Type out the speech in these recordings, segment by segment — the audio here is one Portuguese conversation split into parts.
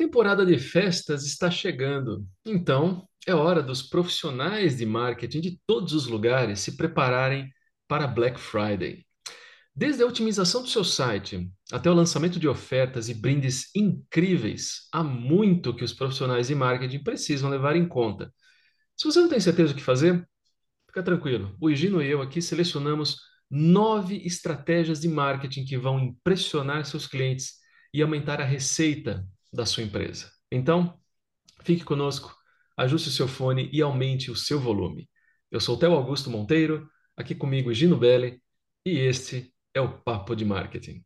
temporada de festas está chegando, então é hora dos profissionais de marketing de todos os lugares se prepararem para Black Friday. Desde a otimização do seu site até o lançamento de ofertas e brindes incríveis, há muito que os profissionais de marketing precisam levar em conta. Se você não tem certeza do que fazer, fica tranquilo. O Higino e eu aqui selecionamos nove estratégias de marketing que vão impressionar seus clientes e aumentar a receita da sua empresa. Então, fique conosco, ajuste o seu fone e aumente o seu volume. Eu sou o Theo Augusto Monteiro, aqui comigo Gino Belli, e este é o Papo de Marketing.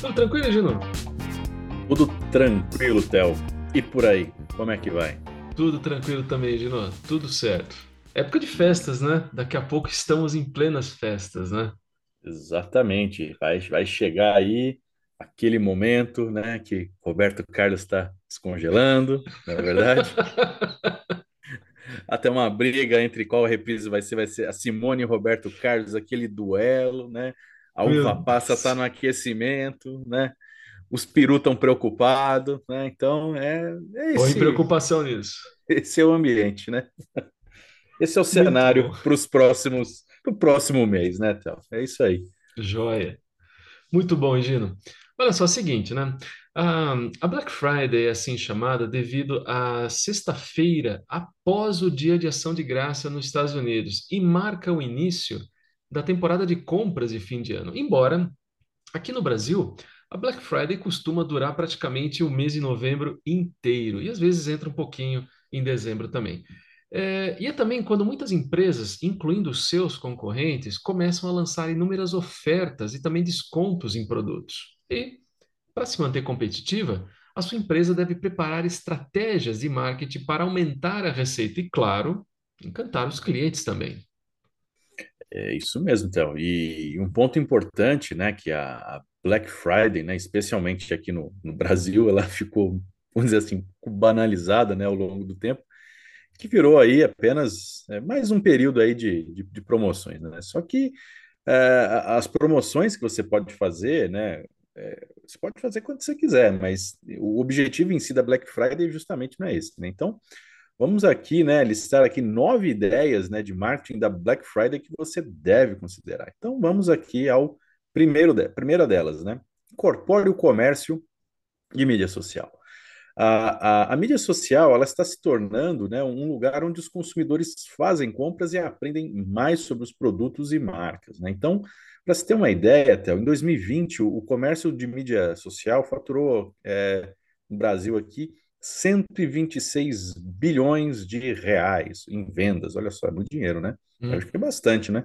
Tudo tranquilo, Gino? Tudo tranquilo, Theo. E por aí, como é que vai? Tudo tranquilo também, Gino. Tudo certo. Época de festas, né? Daqui a pouco estamos em plenas festas, né? Exatamente. Vai, vai chegar aí aquele momento, né, que Roberto Carlos está descongelando, não é verdade? Até uma briga entre qual reprise vai ser, vai ser a Simone e Roberto Carlos, aquele duelo, né? A uva passa está no aquecimento, né? Os perus estão preocupados, né? Então é, é esse, Põe preocupação nisso. Esse é o ambiente, né? Esse é o cenário para os próximos, para o próximo mês, né, Théo? É isso aí. Joia. Muito bom, Gino. Olha só, é o seguinte, né? A Black Friday é assim chamada devido à sexta-feira após o Dia de Ação de Graça nos Estados Unidos e marca o início da temporada de compras de fim de ano. Embora aqui no Brasil a Black Friday costuma durar praticamente o mês de novembro inteiro e às vezes entra um pouquinho em dezembro também. É, e é também quando muitas empresas, incluindo seus concorrentes, começam a lançar inúmeras ofertas e também descontos em produtos. E, para se manter competitiva, a sua empresa deve preparar estratégias de marketing para aumentar a receita e, claro, encantar os clientes também. É isso mesmo, então. E um ponto importante, né, que a Black Friday, né, especialmente aqui no, no Brasil, ela ficou, vamos dizer assim, banalizada, né, ao longo do tempo, que virou aí apenas é, mais um período aí de, de, de promoções, né? Só que é, as promoções que você pode fazer, né, é, você pode fazer quando você quiser, mas o objetivo em si da Black Friday justamente não é esse, né? Então, vamos aqui, né, listar aqui nove ideias, né, de marketing da Black Friday que você deve considerar. Então, vamos aqui ao primeiro de, primeira delas, né? Incorpore o comércio de mídia social. A, a, a, mídia social ela está se tornando né, um lugar onde os consumidores fazem compras e aprendem mais sobre os produtos e marcas. Né? Então, para você ter uma ideia, Théo, em 2020, o, o, comércio de mídia social faturou é, no Brasil aqui 126 bilhões de reais em vendas. Olha só, é muito dinheiro, né? Hum. Acho que é bastante, né?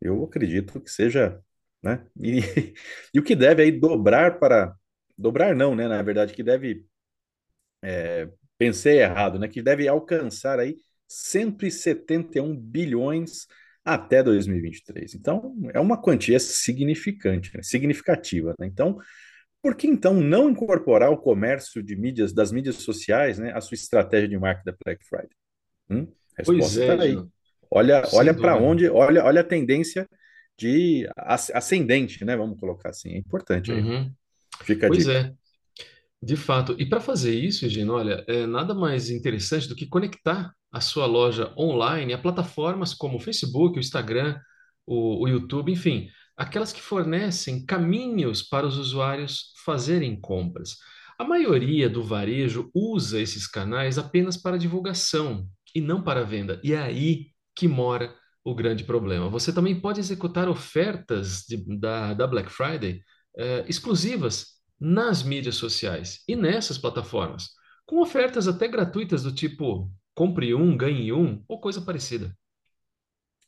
Eu acredito que seja, né? E, e o que deve aí dobrar para dobrar não, né? Na verdade, que deve é, pensei errado, né? Que deve alcançar aí 171 bilhões até 2023. Então, é uma quantia significante, né? significativa. Né? Então, por que então não incorporar o comércio de mídias, das mídias sociais, né, à sua estratégia de marketing da Black Friday? Hum? Resposta pois é, tá aí. Olha, olha para onde, olha, olha a tendência de ascendente, né? Vamos colocar assim. É importante aí. Uhum. Fica a pois é. De fato. E para fazer isso, Gino, olha, é nada mais interessante do que conectar a sua loja online a plataformas como o Facebook, o Instagram, o, o YouTube, enfim, aquelas que fornecem caminhos para os usuários fazerem compras. A maioria do varejo usa esses canais apenas para divulgação e não para venda. E é aí que mora o grande problema. Você também pode executar ofertas de, da, da Black Friday eh, exclusivas nas mídias sociais e nessas plataformas, com ofertas até gratuitas do tipo compre um, ganhe um ou coisa parecida.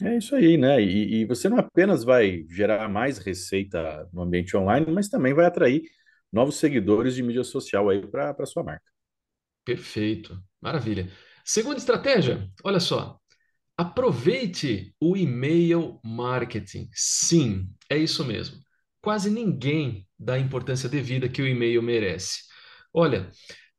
É isso aí, né? E, e, você não apenas vai gerar mais receita no ambiente online, mas também vai atrair novos seguidores de mídia social aí para a sua marca. Perfeito, maravilha. Segunda estratégia, olha só. Aproveite o e-mail marketing. Sim, é isso mesmo. Quase ninguém dá a importância devida que o e-mail merece. Olha,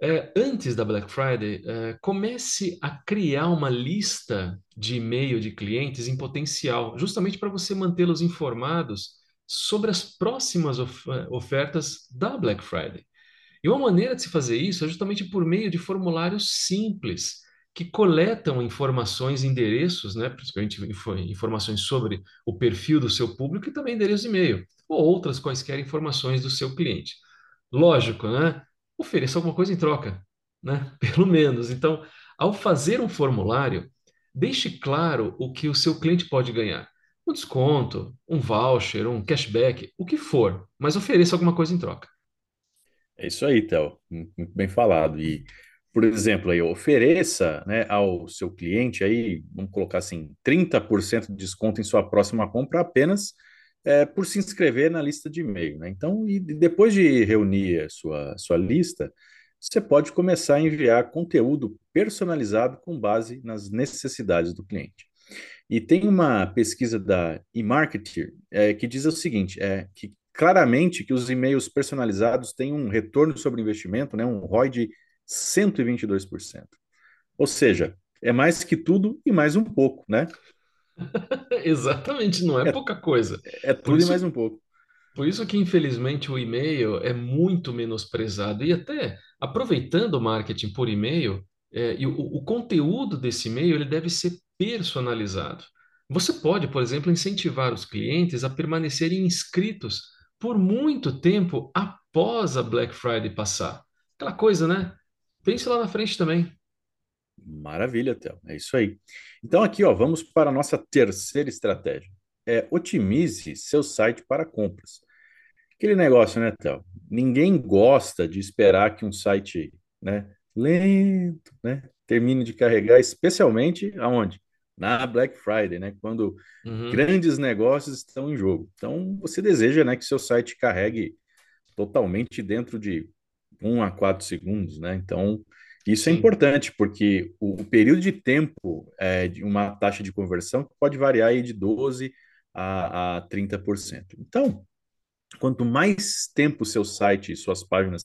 É, antes da Black Friday, é, comece a criar uma lista de e-mail de clientes em potencial, justamente para você mantê-los informados sobre as próximas of- eh, ofertas da Black Friday. E uma maneira de se fazer isso é justamente por meio de formulários simples, que coletam informações, endereços, né, principalmente info- informações sobre o perfil do seu público e também endereço de e-mail, ou outras quaisquer informações do seu cliente. Lógico, né? Ofereça alguma coisa em troca, né? Pelo menos. Então, ao fazer um formulário, deixe claro o que o seu cliente pode ganhar. Um desconto, um voucher, um cashback, o que for, mas ofereça alguma coisa em troca. É isso aí, Théo. Muito bem falado. E, por exemplo, aí, ofereça, né, ao seu cliente aí, vamos colocar assim, 30% de desconto em sua próxima compra apenas é, por se inscrever na lista de e-mail, né? Então, e depois de reunir a sua, sua lista, você pode começar a enviar conteúdo personalizado com base nas necessidades do cliente. E tem uma pesquisa da eMarketer é, que diz o seguinte, é que claramente que os e-mails personalizados têm um retorno sobre investimento, né, um ROI de 122%. Ou seja, é mais que tudo e mais um pouco, né? Exatamente, não é É, pouca coisa. é tudo e mais isso, um pouco. por isso que, infelizmente, o e-mail é muito menosprezado. E até aproveitando o marketing por e-mail, é, e o, o conteúdo desse e-mail ele deve ser personalizado. Você pode, por exemplo, incentivar os clientes a permanecerem inscritos por muito tempo após a Black Friday passar. Aquela coisa, né? Pense lá na frente também. Maravilha, Théo. É isso aí. Então aqui, ó, vamos para a nossa terceira estratégia. É otimize seu site para compras. Aquele negócio, né, Théo? Ninguém gosta de esperar que um site, né, lento, né, termine de carregar, especialmente aonde? Na Black Friday, né, quando Uhum, grandes negócios estão em jogo. Então, você deseja, né, que seu site carregue totalmente dentro de um a quatro segundos, né? Então, isso é importante, porque o, o período de tempo é, de uma taxa de conversão pode variar aí de 12 a, a 30%. Então, quanto mais tempo seu site e suas páginas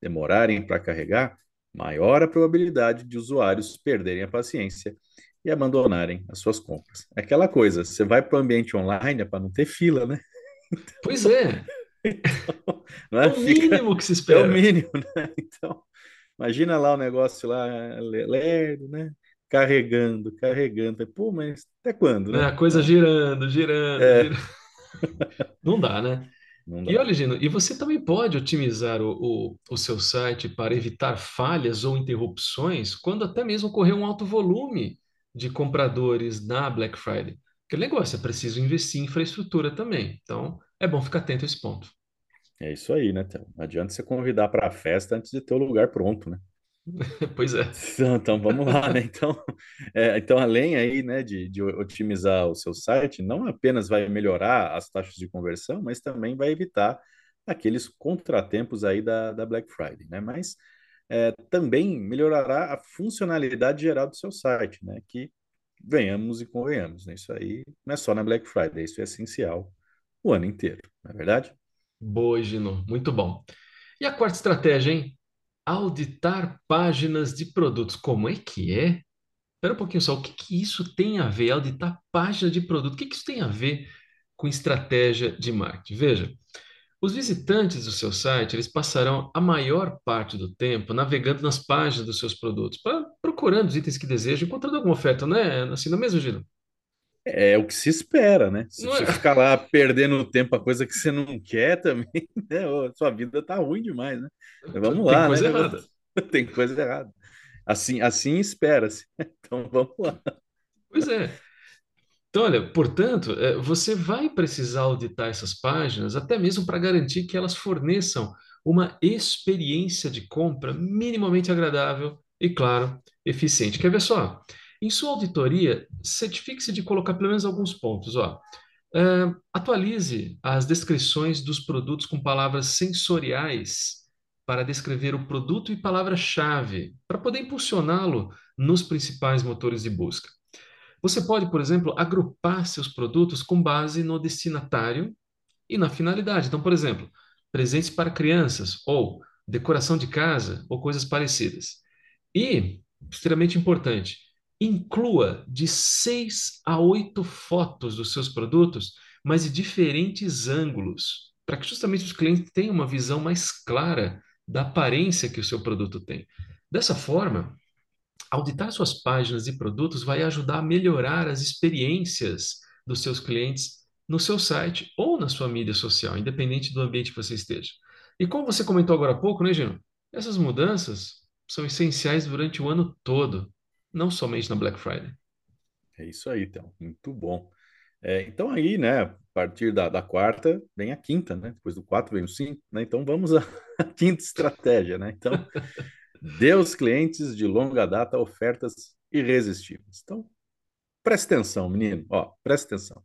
demorarem para carregar, maior a probabilidade de usuários perderem a paciência e abandonarem as suas compras. É aquela coisa, você vai para o ambiente online é para não ter fila, né? Pois é, Então, não é é? o mínimo que se é o espera. mínimo, né? Então, imagina lá o negócio lá, le- lerdo, né? Carregando, carregando. Pô, mas até quando, né? né? A coisa Então, girando, girando, é, girando. Não dá, né? não E dá. olha, Gino, e você também pode otimizar o, o, o seu site para evitar falhas ou interrupções quando até mesmo ocorrer um alto volume de compradores na Black Friday. Aquele negócio, é preciso investir em infraestrutura também. Então, é bom ficar atento a esse ponto. É isso aí, né, Théo? Não adianta você convidar para a festa antes de ter o lugar pronto, né? Pois é. Então, então, vamos lá, né? Então, é, então além aí, né, de, de otimizar o seu site, não apenas vai melhorar as taxas de conversão, mas também vai evitar aqueles contratempos aí da, da Black Friday, né? Mas é, também melhorará a funcionalidade geral do seu site, né? Que venhamos e convenhamos, né? Isso aí não é só na Black Friday, isso é essencial o ano inteiro, não é verdade? Boa, Gino. Muito bom. E a quarta estratégia, hein? Auditar páginas de produtos. Como é que é? Espera um pouquinho só, o que que isso tem a ver, auditar página de produto? O que que isso tem a ver com estratégia de marketing? Veja, os visitantes do seu site, eles passarão a maior parte do tempo navegando nas páginas dos seus produtos, pra- procurando os itens que desejam, encontrando alguma oferta, né? Assim, não é mesmo, Gino? É o que se espera, né? Se Não é? você ficar lá perdendo tempo a coisa que você não quer também, né? Ô, Sua vida tá ruim demais, né? Mas Vamos Tem lá, né? coisa errada. Tem coisa errada. Assim, assim espera-se. Então vamos lá. Pois é. Então, olha, portanto, eh, você vai precisar auditar essas páginas até mesmo para garantir que elas forneçam uma experiência de compra minimamente agradável e, claro, eficiente. Quer ver só? Em sua auditoria, certifique-se de colocar pelo menos alguns pontos. Ó. Atualize as descrições dos produtos com palavras sensoriais para descrever o produto e palavra-chave, para poder impulsioná-lo nos principais motores de busca. Você pode, por exemplo, agrupar seus produtos com base no destinatário e na finalidade. Então, por exemplo, presentes para crianças ou decoração de casa ou coisas parecidas. E, extremamente importante, inclua de seis a oito fotos dos seus produtos, mas de diferentes ângulos, para que justamente os clientes tenham uma visão mais clara da aparência que o seu produto tem. Dessa forma, auditar suas páginas e produtos vai ajudar a melhorar as experiências dos seus clientes no seu site ou na sua mídia social, independente do ambiente que você esteja. E como você comentou agora há pouco, né, Gino? Essas mudanças são essenciais durante o ano todo, não somente na Black Friday. É isso aí, então. Muito bom. É, então aí, né, a partir da, da, quarta vem a quinta, né? Depois do quatro vem o cinco, né? Então vamos à quinta estratégia, né? Então, dê aos clientes de longa data ofertas irresistíveis. Então, preste atenção, menino. Ó, preste atenção.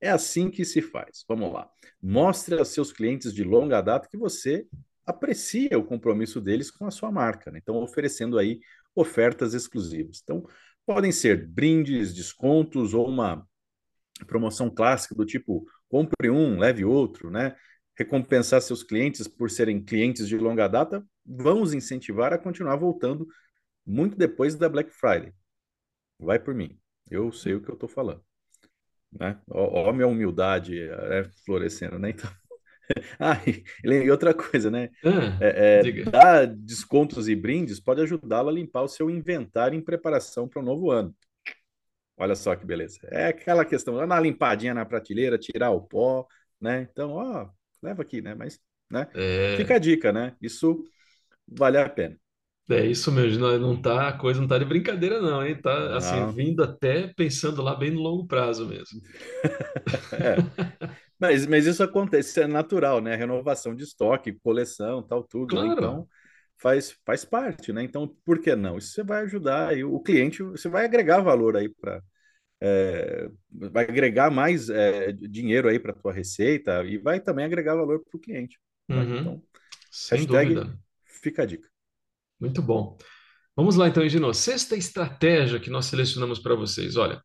É assim que se faz. Vamos lá. Mostre aos seus clientes de longa data que você aprecia o compromisso deles com a sua marca. Né? Então, oferecendo aí ofertas exclusivas. Então, podem ser brindes, descontos ou uma promoção clássica do tipo compre um, leve outro, né? Recompensar seus clientes por serem clientes de longa data, vamos incentivar a continuar voltando muito depois da Black Friday. Vai por mim, eu sei o que eu estou falando. Né? Ó, ó, minha humildade é, florescendo, né? Então, ah, e outra coisa, né? Ah, é, é, dar descontos e brindes pode ajudá-lo a limpar o seu inventário em preparação para o novo ano. Olha só que beleza. É aquela questão, dar uma limpadinha na prateleira, tirar o pó, né? Então, ó, leva aqui, né? Mas, né? É... Fica a dica, né? Isso vale a pena. É isso mesmo, não, não tá, a coisa não tá de brincadeira não, hein? Tá, assim, vindo até pensando lá bem no longo prazo mesmo. é. Mas, mas isso acontece, isso é natural, né? Renovação de estoque, coleção, tal, tudo. Né? Claro. Então, faz, faz parte, né? Então, por que não? Isso você vai ajudar aí, o cliente, você vai agregar valor aí para. É, vai agregar mais é, dinheiro aí para tua receita e vai também agregar valor para o cliente. Né? Uhum. Então, Sem dúvida. Fica a dica. Muito bom. Vamos lá então, Egino. Sexta estratégia que nós selecionamos para vocês. Olha,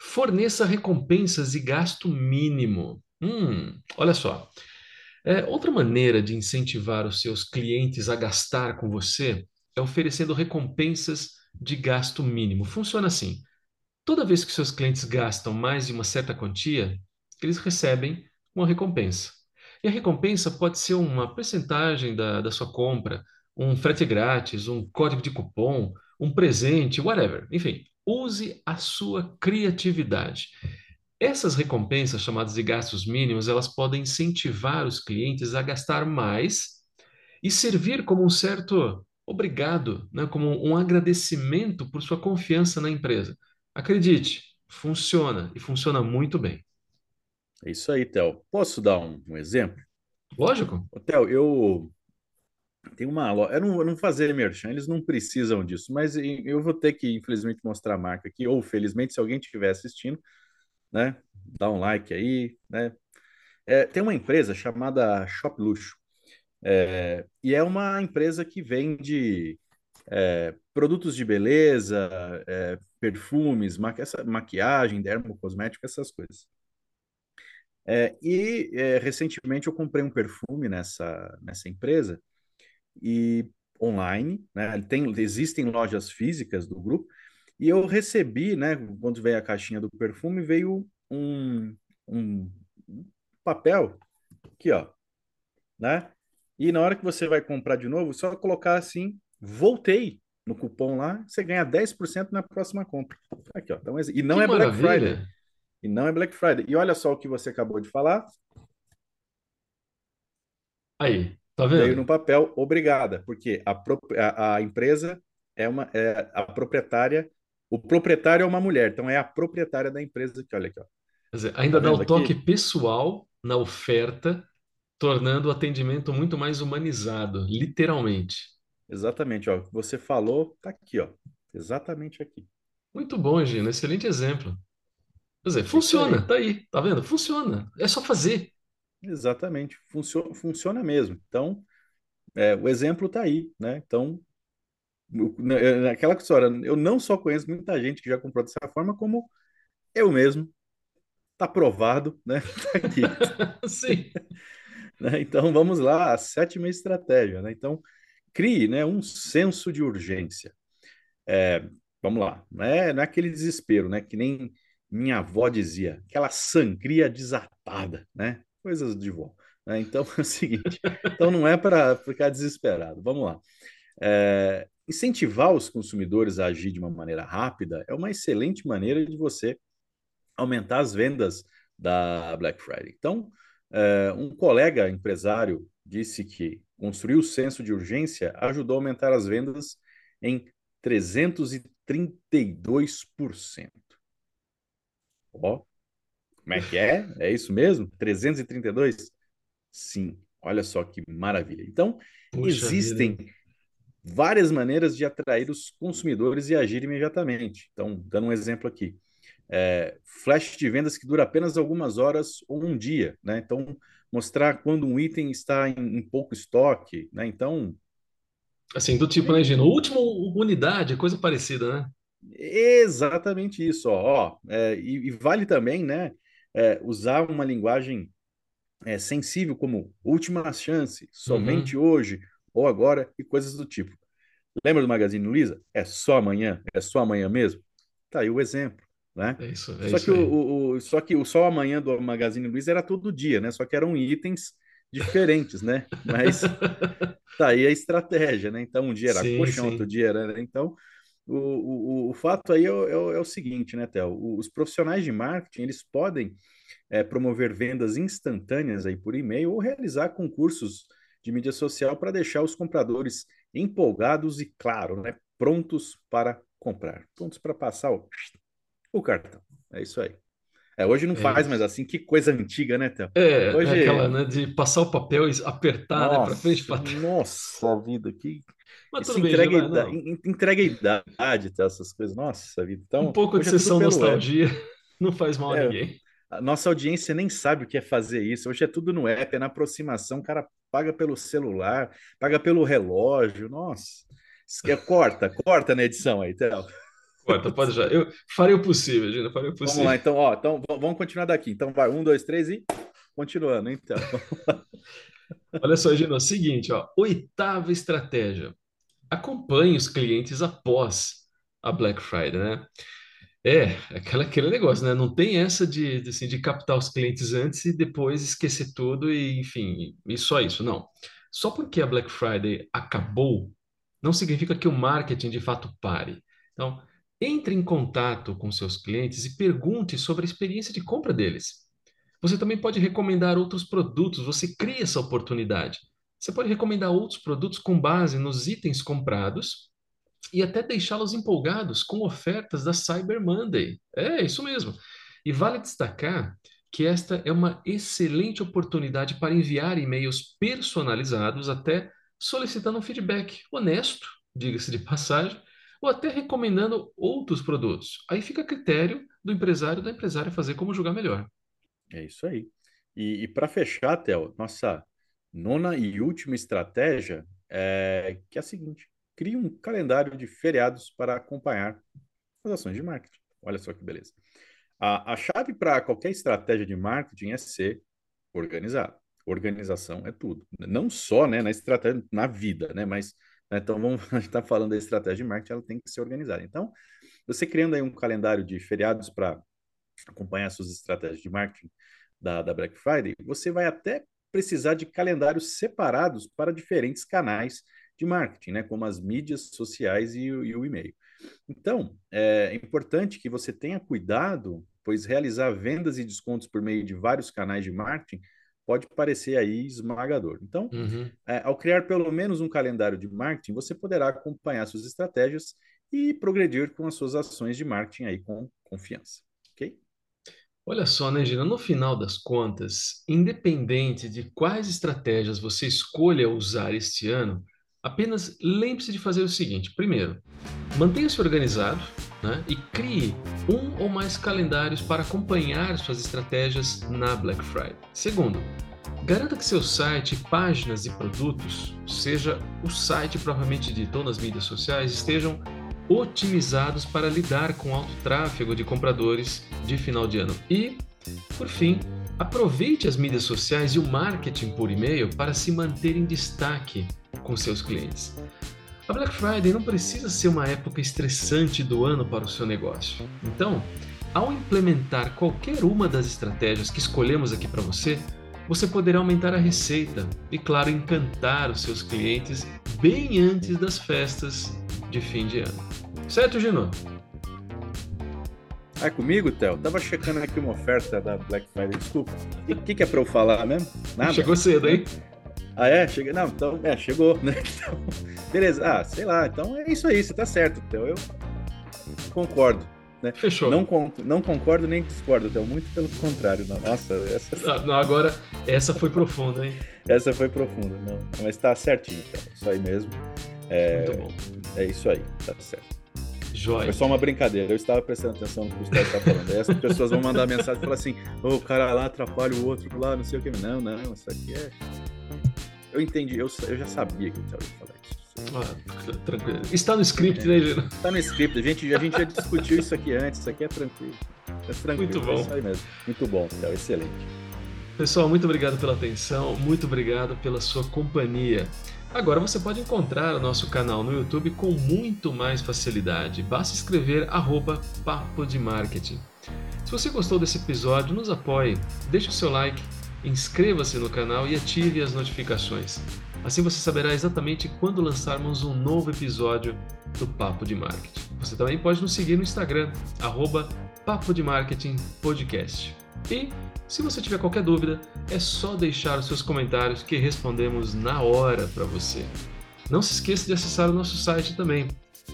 forneça recompensas e gasto mínimo. Hum, olha só. É, outra maneira de incentivar os seus clientes a gastar com você é oferecendo recompensas de gasto mínimo. Funciona assim: toda vez que seus clientes gastam mais de uma certa quantia, eles recebem uma recompensa. E a recompensa pode ser uma percentagem da, da sua compra, um frete grátis, um código de cupom, um presente, whatever. Enfim, use a sua criatividade. Essas recompensas, chamadas de gastos mínimos, elas podem incentivar os clientes a gastar mais e servir como um certo obrigado, né, como um agradecimento por sua confiança na empresa. Acredite, funciona e funciona muito bem. É isso aí, Theo. Posso dar um, um exemplo? Lógico. Theo, eu tenho uma loja. Eu não, não fazer merchan, eles não precisam disso, mas eu vou ter que, infelizmente, mostrar a marca aqui, ou felizmente, se alguém estiver assistindo, né? Dá um like aí, né? É, tem uma empresa chamada Shop Luxo. É, e é uma empresa que vende é, produtos de beleza, é, perfumes, maqui essa, maquiagem, dermocosmético, essas coisas. É, e é, recentemente eu comprei um perfume nessa, nessa empresa e online, né? Tem, existem lojas físicas do grupo e eu recebi, né, quando veio a caixinha do perfume, veio um, um papel aqui, ó, né? E na hora que você vai comprar de novo, só colocar assim, voltei no cupom lá, você ganha 10% na próxima compra. Aqui, ó. Então, e não que é Black Friday. E não é Black Friday. E olha só o que você acabou de falar. Aí, tá vendo? Veio no papel, obrigada, porque a, a, a empresa é uma é a proprietária o proprietário é uma mulher, então é a proprietária da empresa que olha aqui, ó. Quer dizer, ainda tá dá o toque aqui? pessoal na oferta, tornando o atendimento muito mais humanizado, literalmente. Exatamente, ó. Você falou, tá aqui, ó. Exatamente aqui. Muito bom, Gino. Excelente exemplo. Quer dizer, funciona, tá aí, tá vendo? Funciona. É só fazer. Exatamente. Funciona, funciona mesmo. Então, é, o exemplo tá aí, né? Então, naquela história, eu não só conheço muita gente que já comprou dessa forma, como eu mesmo. Tá provado, né? Tá aqui. Sim. né? Então vamos lá, a sétima estratégia, né? Então, crie né, um senso de urgência. É, vamos lá, não é, não é aquele desespero, né? Que nem minha avó dizia, aquela sangria desatada, né? Coisas de vó. Né? Então é o seguinte, então não é para ficar desesperado. Vamos lá. É, incentivar os consumidores a agir de uma maneira rápida é uma excelente maneira de você aumentar as vendas da Black Friday. Então, é, um colega empresário disse que construir o senso de urgência ajudou a aumentar as vendas em 332%. Ó, como é que é? É isso mesmo? 332? Sim, olha só que maravilha. Então, Puxa existem vida. várias maneiras de atrair os consumidores e agir imediatamente. Então, dando um exemplo aqui. É, flash de vendas que dura apenas algumas horas ou um dia, né? Então, mostrar quando um item está em, em pouco estoque, né? Então, Assim, do tipo, né, Gino? Última unidade, coisa parecida, né? Exatamente isso, ó. ó é, e, e, vale também, né, é, usar uma linguagem é, sensível como última chance, somente uhum. hoje ou agora e coisas do tipo. Lembra do Magazine Luiza? É só amanhã? É só amanhã mesmo? Tá aí o exemplo, né? É isso, é só, isso que o, o, só que o só amanhã do Magazine Luiza era todo dia, né? Só que eram itens diferentes, né? Mas tá aí a estratégia, né? Então, um dia era sim, colchão, sim. outro dia era. Né? Então, o, o, o fato aí é, é, é o seguinte, né, Théo? Os profissionais de marketing, eles podem é, promover vendas instantâneas aí por e-mail ou realizar concursos de mídia social para deixar os compradores empolgados e, claro, né, prontos para comprar, prontos para passar o, o cartão. É isso aí. É, hoje não é faz mais assim, que coisa antiga, né, Théo? É, hoje... é aquela, né, de passar o papel e apertar, nossa, né, para frente, para trás. Nossa vida, que... Mas Isso entrega, bem, idade, entrega idade, tá, essas coisas. Nossa vida. Então, um pouco de é sessão nostalgia não faz mal a é, ninguém. A nossa audiência nem sabe o que é fazer isso. Hoje é tudo no app, é na aproximação, o cara paga pelo celular, paga pelo relógio. Nossa, corta, corta na edição aí, Théo. Corta, pode já. Eu farei o possível, Gina, farei o possível. Vamos lá, então, ó, então vamos continuar daqui. Então vai, um, dois, três e continuando, então. Olha só, Gina, é o seguinte, ó, oitava estratégia. Acompanhe os clientes após a Black Friday, né? É, aquela, aquele negócio, né? Não tem essa de, de, assim, de captar os clientes antes e depois esquecer tudo e, enfim, e só isso. Não. Só porque a Black Friday acabou, não significa que o marketing de fato pare. Então, entre em contato com seus clientes e pergunte sobre a experiência de compra deles. Você também pode recomendar outros produtos, você cria essa oportunidade. Você pode recomendar outros produtos com base nos itens comprados e até deixá-los empolgados com ofertas da Cyber Monday. É isso mesmo. E vale destacar que esta é uma excelente oportunidade para enviar e-mails personalizados, até solicitando um feedback honesto, diga-se de passagem, ou até recomendando outros produtos. Aí fica a critério do empresário da empresária fazer como julgar melhor. É isso aí. E, e para fechar, Theo, nossa nona e última estratégia é que é a seguinte: crie um calendário de feriados para acompanhar as ações de marketing. Olha só que beleza. A, a chave para qualquer estratégia de marketing é ser organizado. Organização é tudo. Não só né, na estratégia, na vida, né? Mas? Então, vamos estar falando da estratégia de marketing, ela tem que ser organizada. Então, você criando aí um calendário de feriados para acompanhar suas estratégias de marketing da, da Black Friday, você vai até precisar de calendários separados para diferentes canais de marketing, né? como as mídias sociais e, e o e-mail. Então, é importante que você tenha cuidado, pois realizar vendas e descontos por meio de vários canais de marketing pode parecer aí esmagador. Então, uhum. é, ao criar pelo menos um calendário de marketing, você poderá acompanhar suas estratégias e progredir com as suas ações de marketing aí com confiança, ok? Olha só, né, Gina? No final das contas, independente de quais estratégias você escolha usar este ano, apenas lembre-se de fazer o seguinte: primeiro, mantenha-se organizado né, e crie um ou mais calendários para acompanhar suas estratégias na Black Friday. Segundo, garanta que seu site, páginas e produtos, seja o site propriamente dito nas mídias sociais, estejam otimizados para lidar com alto tráfego de compradores de final de ano. E, por fim, aproveite as mídias sociais e o marketing por e-mail para se manter em destaque com seus clientes. A Black Friday não precisa ser uma época estressante do ano para o seu negócio. Então, ao implementar qualquer uma das estratégias que escolhemos aqui para você, você poderá aumentar a receita e, claro, encantar os seus clientes bem antes das festas de fim de ano. Certo, Gino? É comigo, Theo? Tava checando aqui uma oferta da Black Friday. Desculpa. O que, que, é para eu falar mesmo? Nada? Chegou cedo, hein? Ah, é? Cheguei. Não, então, é, chegou, né? Então, beleza. Ah, sei lá. Então é isso aí, você tá certo, Theo. Eu concordo. Né? Fechou. Não, não concordo nem discordo, Theo. Muito pelo contrário. Não. Nossa, essa. Não, não, agora, essa foi profunda, hein? Essa foi profunda, não. Mas tá certinho, Theo. Isso aí mesmo. É, Muito bom. É isso aí, tá certo. Joia. Foi só uma brincadeira, eu estava prestando atenção no que o Gustavo está falando. Aí as pessoas vão mandar mensagem e falar assim: oh, o cara lá atrapalha o outro lá, não sei o que. Não, não, isso aqui é. Eu entendi, eu, eu já sabia que o Theo ia falar isso. Ah, tranquilo. Está no script, né, Gino? Está no script, a gente, a gente já discutiu isso aqui antes, isso aqui é tranquilo. É tranquilo, Muito bom. É aí mesmo. Muito bom, Theo, excelente. Pessoal, muito obrigado pela atenção, muito obrigado pela sua companhia. Agora você pode encontrar o nosso canal no YouTube com muito mais facilidade. Basta escrever arroba Papo de Marketing. Se você gostou desse episódio, nos apoie, deixe o seu like, inscreva-se no canal e ative as notificações. Assim você saberá exatamente quando lançarmos um novo episódio do Papo de Marketing. Você também pode nos seguir no Instagram, arroba Papo de Marketing Podcast. E se você tiver qualquer dúvida, é só deixar os seus comentários que respondemos na hora para você. Não se esqueça de acessar o nosso site também,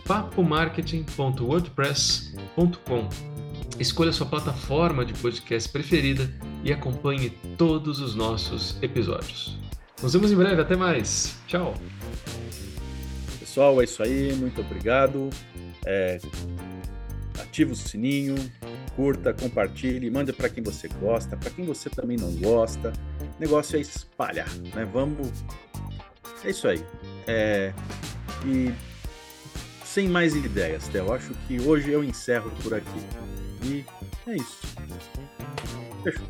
papomarketing.wordpress.com. Escolha sua plataforma de podcast preferida e acompanhe todos os nossos episódios. Nos vemos em breve, até mais. Tchau. Pessoal, é isso aí. Muito obrigado. É, ativa o sininho, curta, compartilhe, manda para quem você gosta, para quem você também não gosta. O negócio é espalhar, né? Vamos. É isso aí. É... E sem mais ideias, Theo, acho que hoje eu encerro por aqui. E é isso. Fechou.